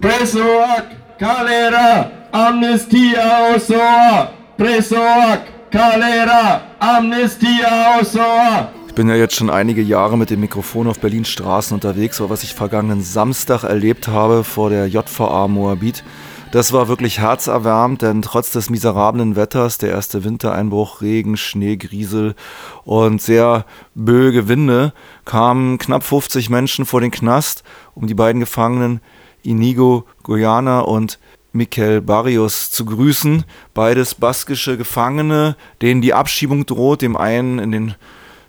Presoak, Kalera, Amnestia Osoa. Presoak, Kalera, Amnestia Osoa. Ich bin ja jetzt schon einige Jahre mit dem Mikrofon auf Berlins Straßen unterwegs, aber was ich vergangenen Samstag erlebt habe vor der JVA Moabit, das war wirklich herzerwärmend, denn trotz des miserablen Wetters, der erste Wintereinbruch, Regen, Schnee, Griesel und sehr böge Winde, kamen knapp 50 Menschen vor den Knast, um die beiden Gefangenen Inigo Goyana und Mikel Barrios zu grüßen. Beides baskische Gefangene, denen die Abschiebung droht, dem einen in den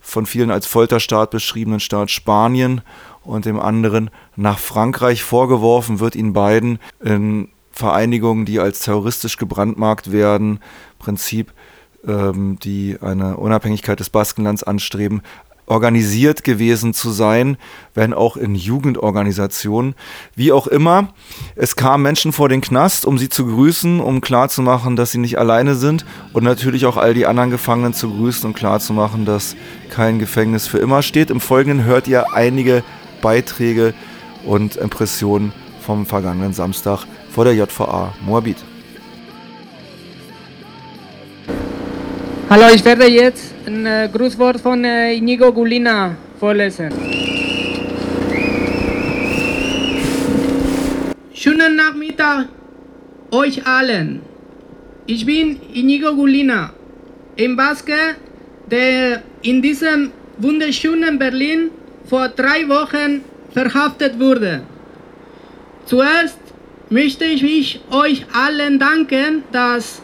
von vielen als Folterstaat beschriebenen Staat Spanien und dem anderen nach Frankreich. Vorgeworfen wird ihnen beiden in Vereinigungen, die als terroristisch gebrandmarkt werden, Prinzip, ähm, die eine Unabhängigkeit des Baskenlands anstreben, organisiert gewesen zu sein, wenn auch in Jugendorganisationen. Wie auch immer, es kamen Menschen vor den Knast, um sie zu grüßen, um klarzumachen, dass sie nicht alleine sind und natürlich auch all die anderen Gefangenen zu grüßen und klarzumachen, dass kein Gefängnis für immer steht. Im Folgenden hört ihr einige Beiträge und Impressionen vom vergangenen Samstag vor der JVA Moabit. Hallo, ich werde jetzt ein äh, Grußwort von äh, Inigo Gulina vorlesen. Schönen Nachmittag euch allen. Ich bin Inigo Gulina, ein Baske, der in diesem wunderschönen Berlin vor drei Wochen verhaftet wurde. Zuerst möchte ich euch allen danken, dass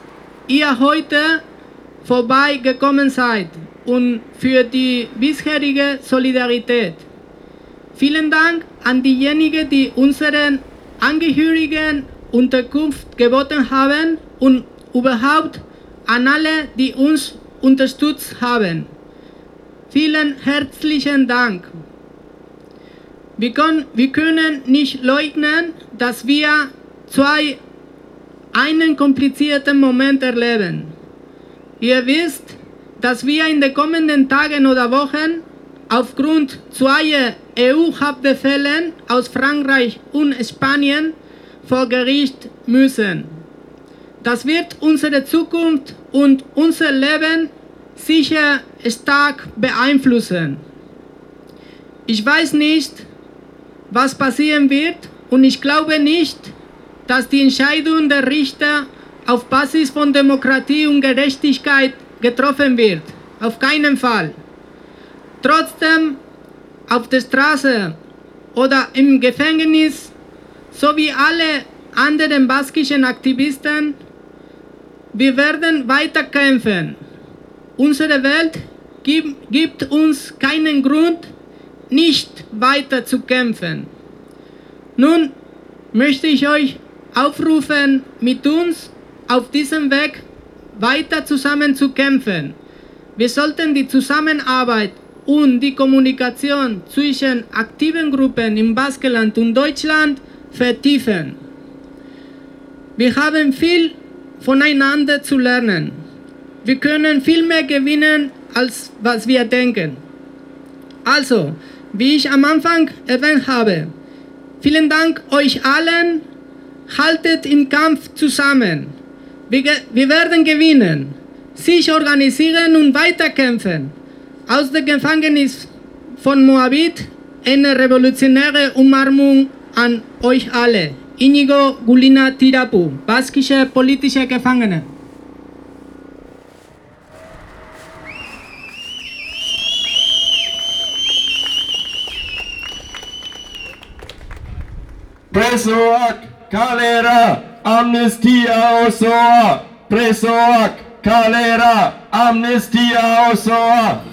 ihr heute vorbeigekommen seid und für die bisherige Solidarität. Vielen Dank an diejenigen, die unseren Angehörigen Unterkunft geboten haben und überhaupt an alle, die uns unterstützt haben. Vielen herzlichen Dank. Wir können, wir können nicht leugnen, dass wir zwei einen komplizierten Moment erleben. Ihr wisst, dass wir in den kommenden Tagen oder Wochen aufgrund zweier EU-Haftbefehlen aus Frankreich und Spanien vor Gericht müssen. Das wird unsere Zukunft und unser Leben sicher stark beeinflussen. Ich weiß nicht, was passieren wird und ich glaube nicht, dass die Entscheidung der Richter auf Basis von Demokratie und Gerechtigkeit getroffen wird. Auf keinen Fall. Trotzdem auf der Straße oder im Gefängnis, so wie alle anderen baskischen Aktivisten, wir werden weiter kämpfen. Unsere Welt gibt, gibt uns keinen Grund, nicht weiter zu kämpfen. Nun möchte ich euch aufrufen, mit uns auf diesem Weg weiter zusammen zu kämpfen. Wir sollten die Zusammenarbeit und die Kommunikation zwischen aktiven Gruppen im Baskenland und Deutschland vertiefen. Wir haben viel voneinander zu lernen. Wir können viel mehr gewinnen, als was wir denken. Also, wie ich am Anfang erwähnt habe, vielen Dank euch allen. Haltet im Kampf zusammen. Wir, wir werden gewinnen, sich organisieren und weiterkämpfen. Aus dem Gefängnis von Moabit eine revolutionäre Umarmung an euch alle. Inigo Gulina Tirapu, baskische politische Gefangene. Presoak, Kalera, Amnestia Osoa, Presoak, Kalera, Amnestia Osoa.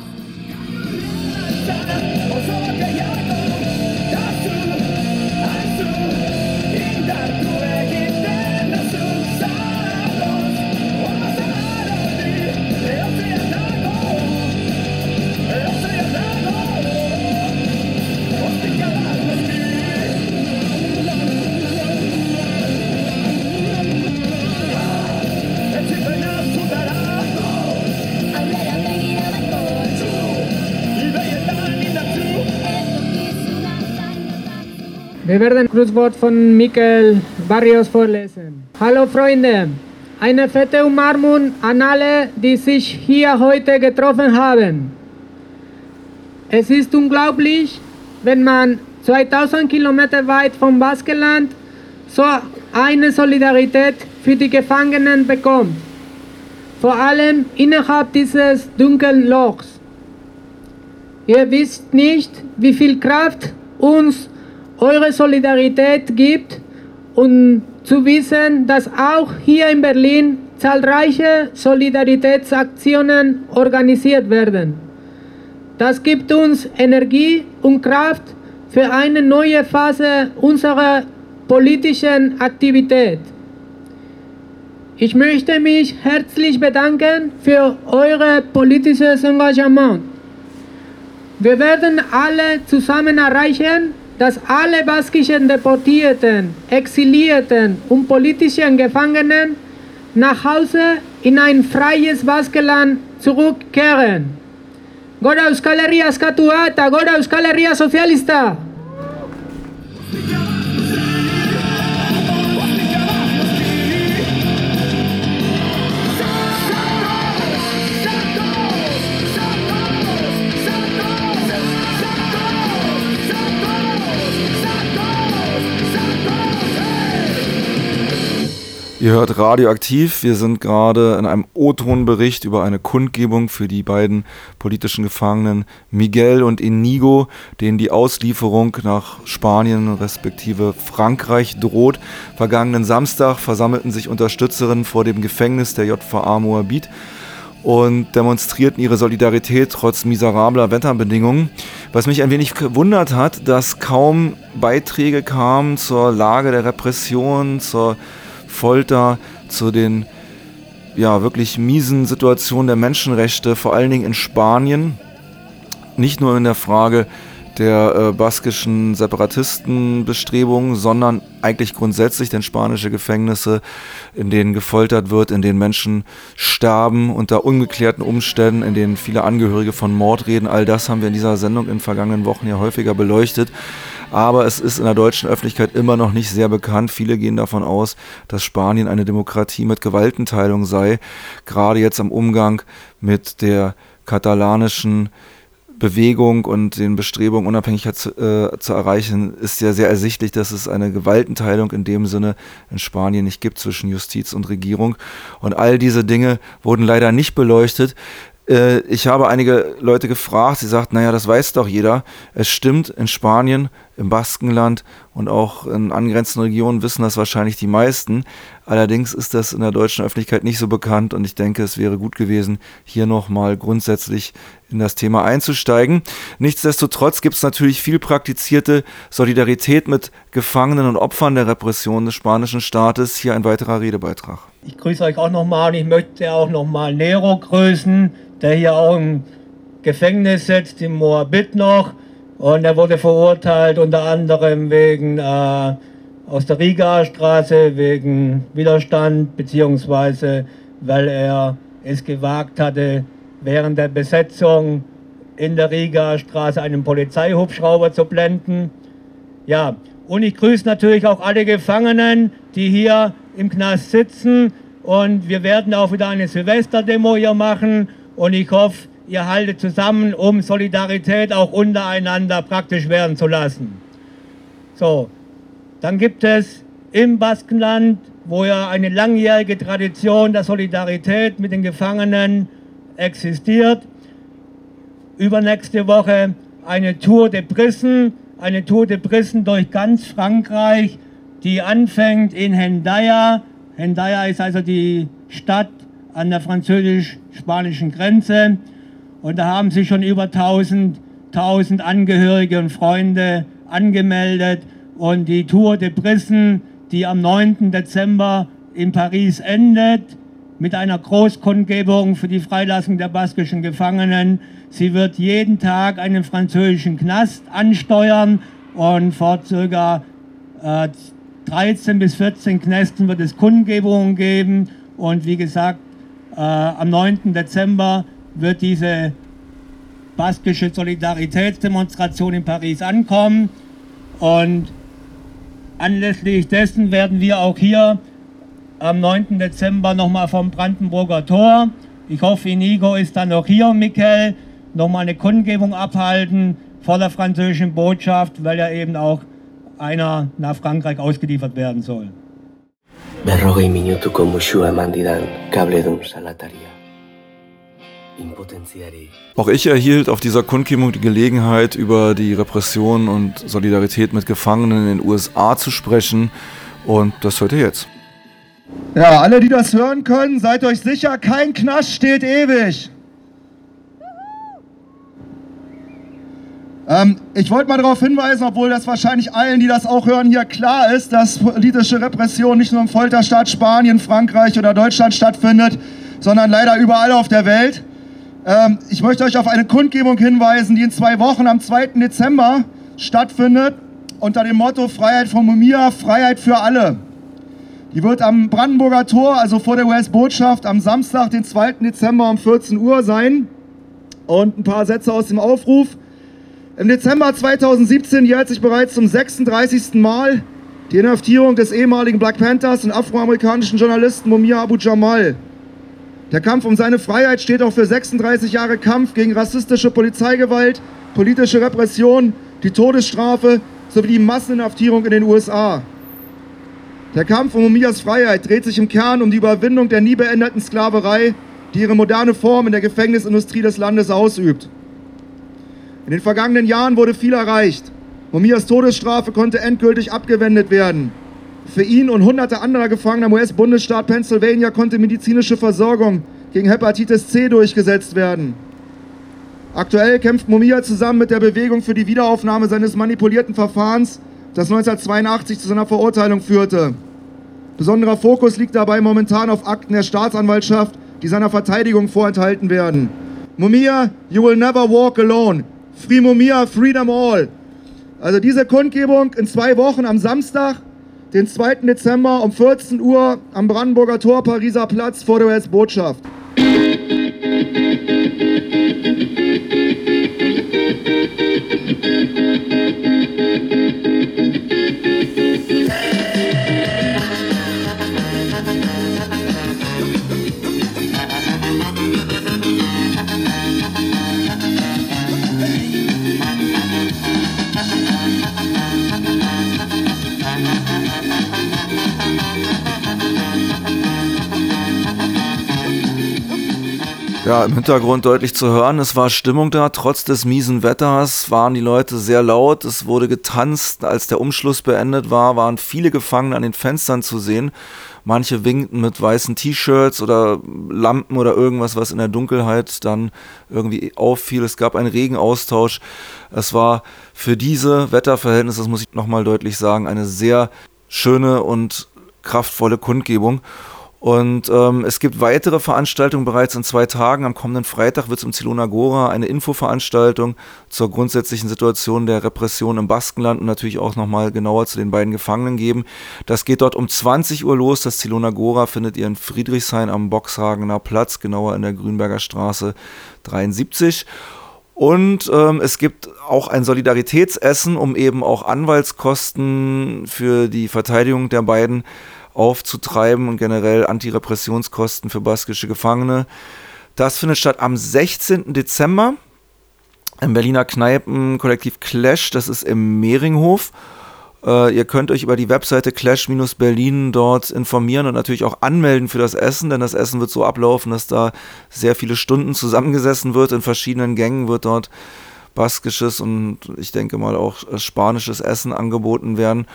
Wir werden ein Grußwort von Mikel Barrios vorlesen. Hallo Freunde, eine fette Umarmung an alle, die sich hier heute getroffen haben. Es ist unglaublich, wenn man 2000 Kilometer weit vom Baskenland so eine Solidarität für die Gefangenen bekommt. Vor allem innerhalb dieses dunklen Lochs. Ihr wisst nicht, wie viel Kraft uns eure Solidarität gibt und zu wissen, dass auch hier in Berlin zahlreiche Solidaritätsaktionen organisiert werden. Das gibt uns Energie und Kraft für eine neue Phase unserer politischen Aktivität. Ich möchte mich herzlich bedanken für euer politisches Engagement. Wir werden alle zusammen erreichen, dass alle baskischen Deportierten, Exilierten und politischen Gefangenen nach Hause in ein freies Baskenland zurückkehren. Gora Euskal Herria askatua eta gora Euskal Herria sozialista! Ihr hört Radioaktiv. Wir sind gerade in einem O-Ton-Bericht über eine Kundgebung für die beiden politischen Gefangenen Miguel und Inigo, denen die Auslieferung nach Spanien respektive Frankreich droht. Vergangenen Samstag versammelten sich Unterstützerinnen vor dem Gefängnis der JVA Moabit und demonstrierten ihre Solidarität trotz miserabler Wetterbedingungen. Was mich ein wenig gewundert hat, dass kaum Beiträge kamen zur Lage der Repression, zur Folter, zu den ja, wirklich miesen Situationen der Menschenrechte, vor allen Dingen in Spanien. Nicht nur in der Frage der äh, baskischen Separatistenbestrebungen, sondern eigentlich grundsätzlich denn spanische Gefängnisse, in denen gefoltert wird, in denen Menschen sterben unter ungeklärten Umständen, in denen viele Angehörige von Mord reden. All das haben wir in dieser Sendung in den vergangenen Wochen ja häufiger beleuchtet aber es ist in der deutschen Öffentlichkeit immer noch nicht sehr bekannt. Viele gehen davon aus, dass Spanien eine Demokratie mit Gewaltenteilung sei. Gerade jetzt am Umgang mit der katalanischen Bewegung und den Bestrebungen, Unabhängigkeit zu, äh, zu, erreichen, ist ja sehr ersichtlich, dass es eine Gewaltenteilung in dem Sinne in Spanien nicht gibt zwischen Justiz und Regierung. Und all diese Dinge wurden leider nicht beleuchtet. Äh, ich habe einige Leute gefragt, sie sagten, naja, das weiß doch jeder. Es stimmt, in Spanien, im Baskenland und auch in angrenzenden Regionen wissen das wahrscheinlich die meisten. Allerdings ist das in der deutschen Öffentlichkeit nicht so bekannt und ich denke, es wäre gut gewesen, hier nochmal grundsätzlich in das Thema einzusteigen. Nichtsdestotrotz gibt es natürlich viel praktizierte Solidarität mit Gefangenen und Opfern der Repression des spanischen Staates. Hier ein weiterer Redebeitrag. Ich grüße euch auch nochmal und ich möchte auch nochmal Nero grüßen der hier auch im Gefängnis sitzt, im Moabit noch. Und er wurde verurteilt unter anderem wegen äh, aus der Riga-Straße, wegen Widerstand, beziehungsweise weil er es gewagt hatte, während der Besetzung in der Riga-Straße einen Polizeihubschrauber zu blenden. Ja, und ich grüße natürlich auch alle Gefangenen, die hier im Knast sitzen. Und wir werden auch wieder eine Silvesterdemo hier machen und ich hoffe, ihr haltet zusammen, um Solidarität auch untereinander praktisch werden zu lassen. So, dann gibt es im Baskenland, wo ja eine langjährige Tradition der Solidarität mit den Gefangenen existiert, übernächste Woche eine Tour de Brissen, eine Tour de Brissen durch ganz Frankreich, die anfängt in Hendaya. Hendaya ist also die Stadt an der französisch-spanischen Grenze. Und da haben sich schon über 1000, 1000 Angehörige und Freunde angemeldet. Und die Tour de Brissen, die am 9. Dezember in Paris endet, mit einer Großkundgebung für die Freilassung der baskischen Gefangenen. Sie wird jeden Tag einen französischen Knast ansteuern und vor circa äh, 13 bis 14 Knästen wird es Kundgebungen geben. Und wie gesagt, äh, am 9. Dezember wird diese baskische Solidaritätsdemonstration in Paris ankommen. Und anlässlich dessen werden wir auch hier am 9. Dezember nochmal vom Brandenburger Tor, ich hoffe, Inigo ist dann noch hier, Mikkel, nochmal eine Kundgebung abhalten vor der französischen Botschaft, weil er eben auch einer nach Frankreich ausgeliefert werden soll. Berrogei minutuko musua eman didan kabledun salataria. Auch ich erhielt auf dieser Kundgebung die Gelegenheit, über die Repression und Solidarität mit Gefangenen in den USA zu sprechen. Und das hört ihr jetzt. Ja, alle, die das hören können, seid euch sicher, kein Knast steht ewig. Ähm, ich wollte mal darauf hinweisen, obwohl das wahrscheinlich allen, die das auch hören, hier klar ist, dass politische Repression nicht nur im Folterstaat Spanien, Frankreich oder Deutschland stattfindet, sondern leider überall auf der Welt. Ähm, ich möchte euch auf eine Kundgebung hinweisen, die in zwei Wochen am 2. Dezember stattfindet, unter dem Motto Freiheit von Mumia, Freiheit für alle. Die wird am Brandenburger Tor, also vor der US-Botschaft, am Samstag, den 2. Dezember um 14 Uhr sein. Und ein paar Sätze aus dem Aufruf. Im Dezember 2017 jährt sich bereits zum 36. Mal die Inhaftierung des ehemaligen Black Panthers und afroamerikanischen Journalisten Mumia Abu Jamal. Der Kampf um seine Freiheit steht auch für 36 Jahre Kampf gegen rassistische Polizeigewalt, politische Repression, die Todesstrafe sowie die Masseninhaftierung in den USA. Der Kampf um Mumias Freiheit dreht sich im Kern um die Überwindung der nie beendeten Sklaverei, die ihre moderne Form in der Gefängnisindustrie des Landes ausübt. In den vergangenen Jahren wurde viel erreicht. Mumias Todesstrafe konnte endgültig abgewendet werden. Für ihn und hunderte anderer Gefangener im US-Bundesstaat Pennsylvania konnte medizinische Versorgung gegen Hepatitis C durchgesetzt werden. Aktuell kämpft Mumia zusammen mit der Bewegung für die Wiederaufnahme seines manipulierten Verfahrens, das 1982 zu seiner Verurteilung führte. Besonderer Fokus liegt dabei momentan auf Akten der Staatsanwaltschaft, die seiner Verteidigung vorenthalten werden. Mumia, you will never walk alone. Free Mumia, freedom all. Also diese Kundgebung in zwei Wochen am Samstag, den 2. Dezember um 14 Uhr am Brandenburger Tor, Pariser Platz vor der US-Botschaft. Ja, im Hintergrund deutlich zu hören, es war Stimmung da, trotz des miesen Wetters waren die Leute sehr laut, es wurde getanzt, als der Umschluss beendet war, waren viele Gefangene an den Fenstern zu sehen. Manche winkten mit weißen T-Shirts oder Lampen oder irgendwas, was in der Dunkelheit dann irgendwie auffiel. Es gab einen Regenaustausch. Es war für diese Wetterverhältnisse, das muss ich nochmal deutlich sagen, eine sehr schöne und kraftvolle Kundgebung. Und ähm, es gibt weitere Veranstaltungen bereits in zwei Tagen. Am kommenden Freitag wird es im Zilona Gora eine Infoveranstaltung zur grundsätzlichen Situation der Repression im Baskenland und natürlich auch nochmal genauer zu den beiden Gefangenen geben. Das geht dort um 20 Uhr los. Das Zilona Gora findet ihr in Friedrichshain am Boxhagener Platz, genauer in der Grünberger Straße 73. Und ähm, es gibt auch ein Solidaritätsessen, um eben auch Anwaltskosten für die Verteidigung der beiden aufzutreiben und generell Antirepressionskosten für baskische Gefangene. Das findet statt am 16. Dezember im Berliner Kneipenkollektiv Clash, das ist im Mehringhof. Äh, ihr könnt euch über die Webseite Clash-Berlin dort informieren und natürlich auch anmelden für das Essen, denn das Essen wird so ablaufen, dass da sehr viele Stunden zusammengesessen wird. In verschiedenen Gängen wird dort baskisches und ich denke mal auch spanisches Essen angeboten werden.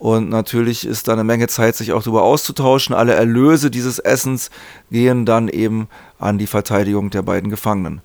Und natürlich ist da eine Menge Zeit, sich auch darüber auszutauschen. Alle Erlöse dieses Essens gehen dann eben an die Verteidigung der beiden Gefangenen.